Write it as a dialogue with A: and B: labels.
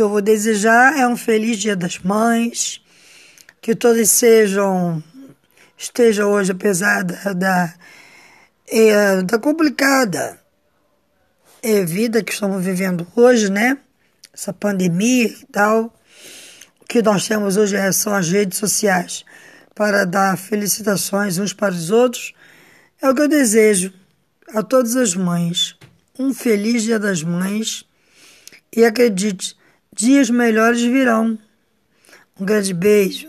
A: Que eu vou desejar é um feliz Dia das Mães, que todos sejam, estejam hoje, apesar da, da, é, da complicada é, vida que estamos vivendo hoje, né? Essa pandemia e tal, o que nós temos hoje é, são as redes sociais para dar felicitações uns para os outros. É o que eu desejo a todas as mães. Um feliz Dia das Mães e acredite, dias melhores virão. Um grande beijo.